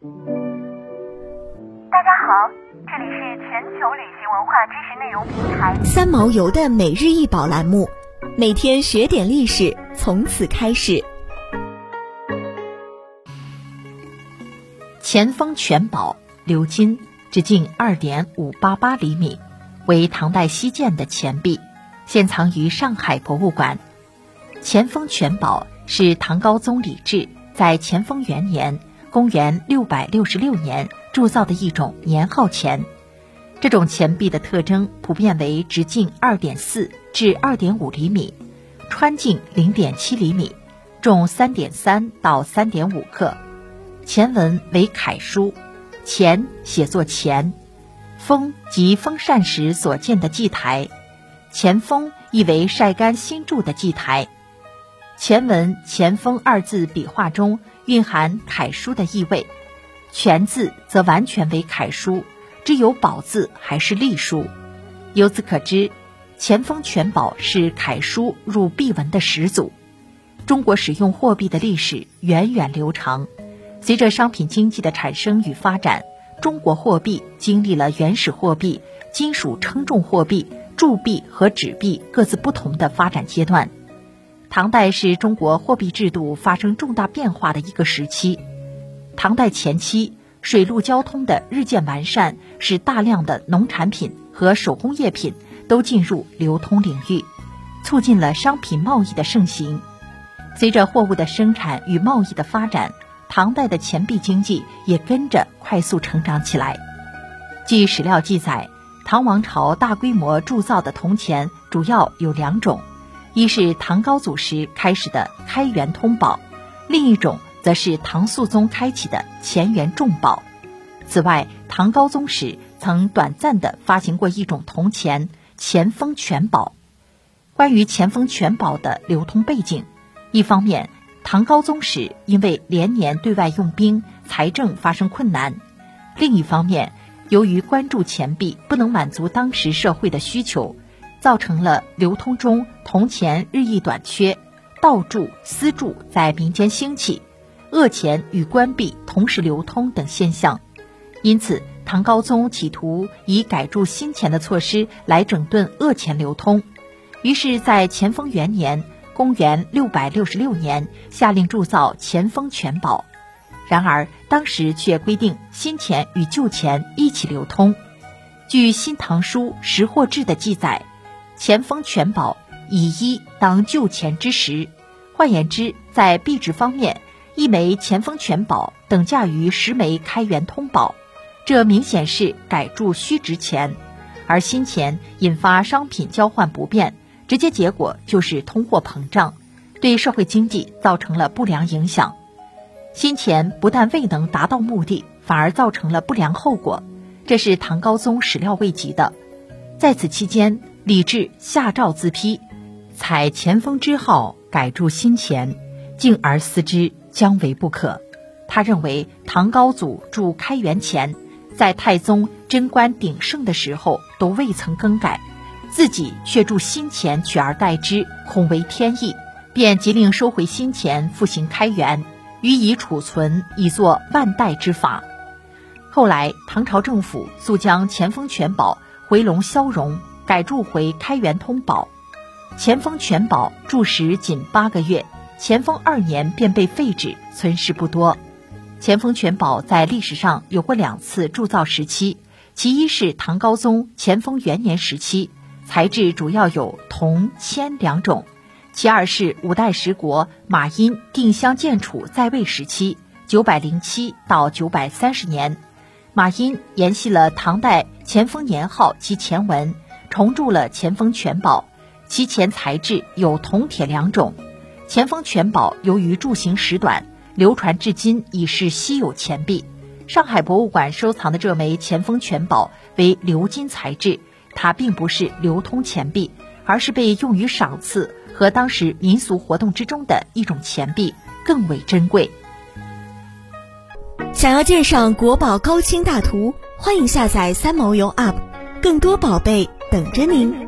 大家好，这里是全球旅行文化知识内容平台三毛游的每日一宝栏目，每天学点历史，从此开始。前锋全宝鎏金，直径二点五八八厘米，为唐代西建的钱币，现藏于上海博物馆。前锋全宝是唐高宗李治在乾封元年（公元六百六十六年）铸造的一种年号钱。这种钱币的特征普遍为直径二点四至二点五厘米，穿径零点七厘米，重三点三到三点五克。前文为楷书，钱写作钱，封即封禅时所建的祭台，前封意为晒干新铸的祭台。前文前封二字笔画中蕴含楷书的意味，全字则完全为楷书，只有宝字还是隶书。由此可知，前锋全宝是楷书入币文的始祖。中国使用货币的历史源远流长。随着商品经济的产生与发展，中国货币经历了原始货币、金属称重货币、铸币和纸币各自不同的发展阶段。唐代是中国货币制度发生重大变化的一个时期。唐代前期，水陆交通的日渐完善，使大量的农产品和手工业品都进入流通领域，促进了商品贸易的盛行。随着货物的生产与贸易的发展。唐代的钱币经济也跟着快速成长起来。据史料记载，唐王朝大规模铸造的铜钱主要有两种，一是唐高祖时开始的开元通宝，另一种则是唐肃宗开启的乾元重宝。此外，唐高宗时曾短暂的发行过一种铜钱——乾封全宝。关于乾封全宝的流通背景，一方面。唐高宗时，因为连年对外用兵，财政发生困难；另一方面，由于关注钱币不能满足当时社会的需求，造成了流通中铜钱日益短缺，盗铸、私铸在民间兴起，恶钱与官币同时流通等现象。因此，唐高宗企图以改铸新钱的措施来整顿恶钱流通，于是，在乾封元年。公元六百六十六年，下令铸造乾封全宝，然而当时却规定新钱与旧钱一起流通。据《新唐书·识货志》的记载，钱封全宝以一当旧钱之十，换言之，在币值方面，一枚钱封全宝等价于十枚开元通宝，这明显是改铸虚值钱，而新钱引发商品交换不便。直接结果就是通货膨胀，对社会经济造成了不良影响。新钱不但未能达到目的，反而造成了不良后果，这是唐高宗始料未及的。在此期间，李治下诏自批，采前锋之号改铸新钱，敬而思之，将为不可。他认为唐高祖铸开元钱，在太宗贞观鼎盛的时候都未曾更改。自己却铸新钱取而代之，恐为天意，便急令收回新钱，复行开元，予以储存，以作万代之法。后来唐朝政府速将钱封全宝回笼消融，改铸回开元通宝。钱封全宝铸时仅八个月，乾封二年便被废止，存世不多。钱封全宝在历史上有过两次铸造时期，其一是唐高宗乾封元年时期。材质主要有铜、铅两种，其二是五代十国马殷定襄建楚在位时期（九百零七到九百三十年），马殷沿袭了唐代乾封年号及前文，重铸了乾封全宝，其前材质有铜、铁两种。乾封全宝由于铸型时短，流传至今已是稀有钱币。上海博物馆收藏的这枚乾封全宝为鎏金材质。它并不是流通钱币，而是被用于赏赐和当时民俗活动之中的一种钱币，更为珍贵。想要鉴赏国宝高清大图，欢迎下载三毛游 App，更多宝贝等着您。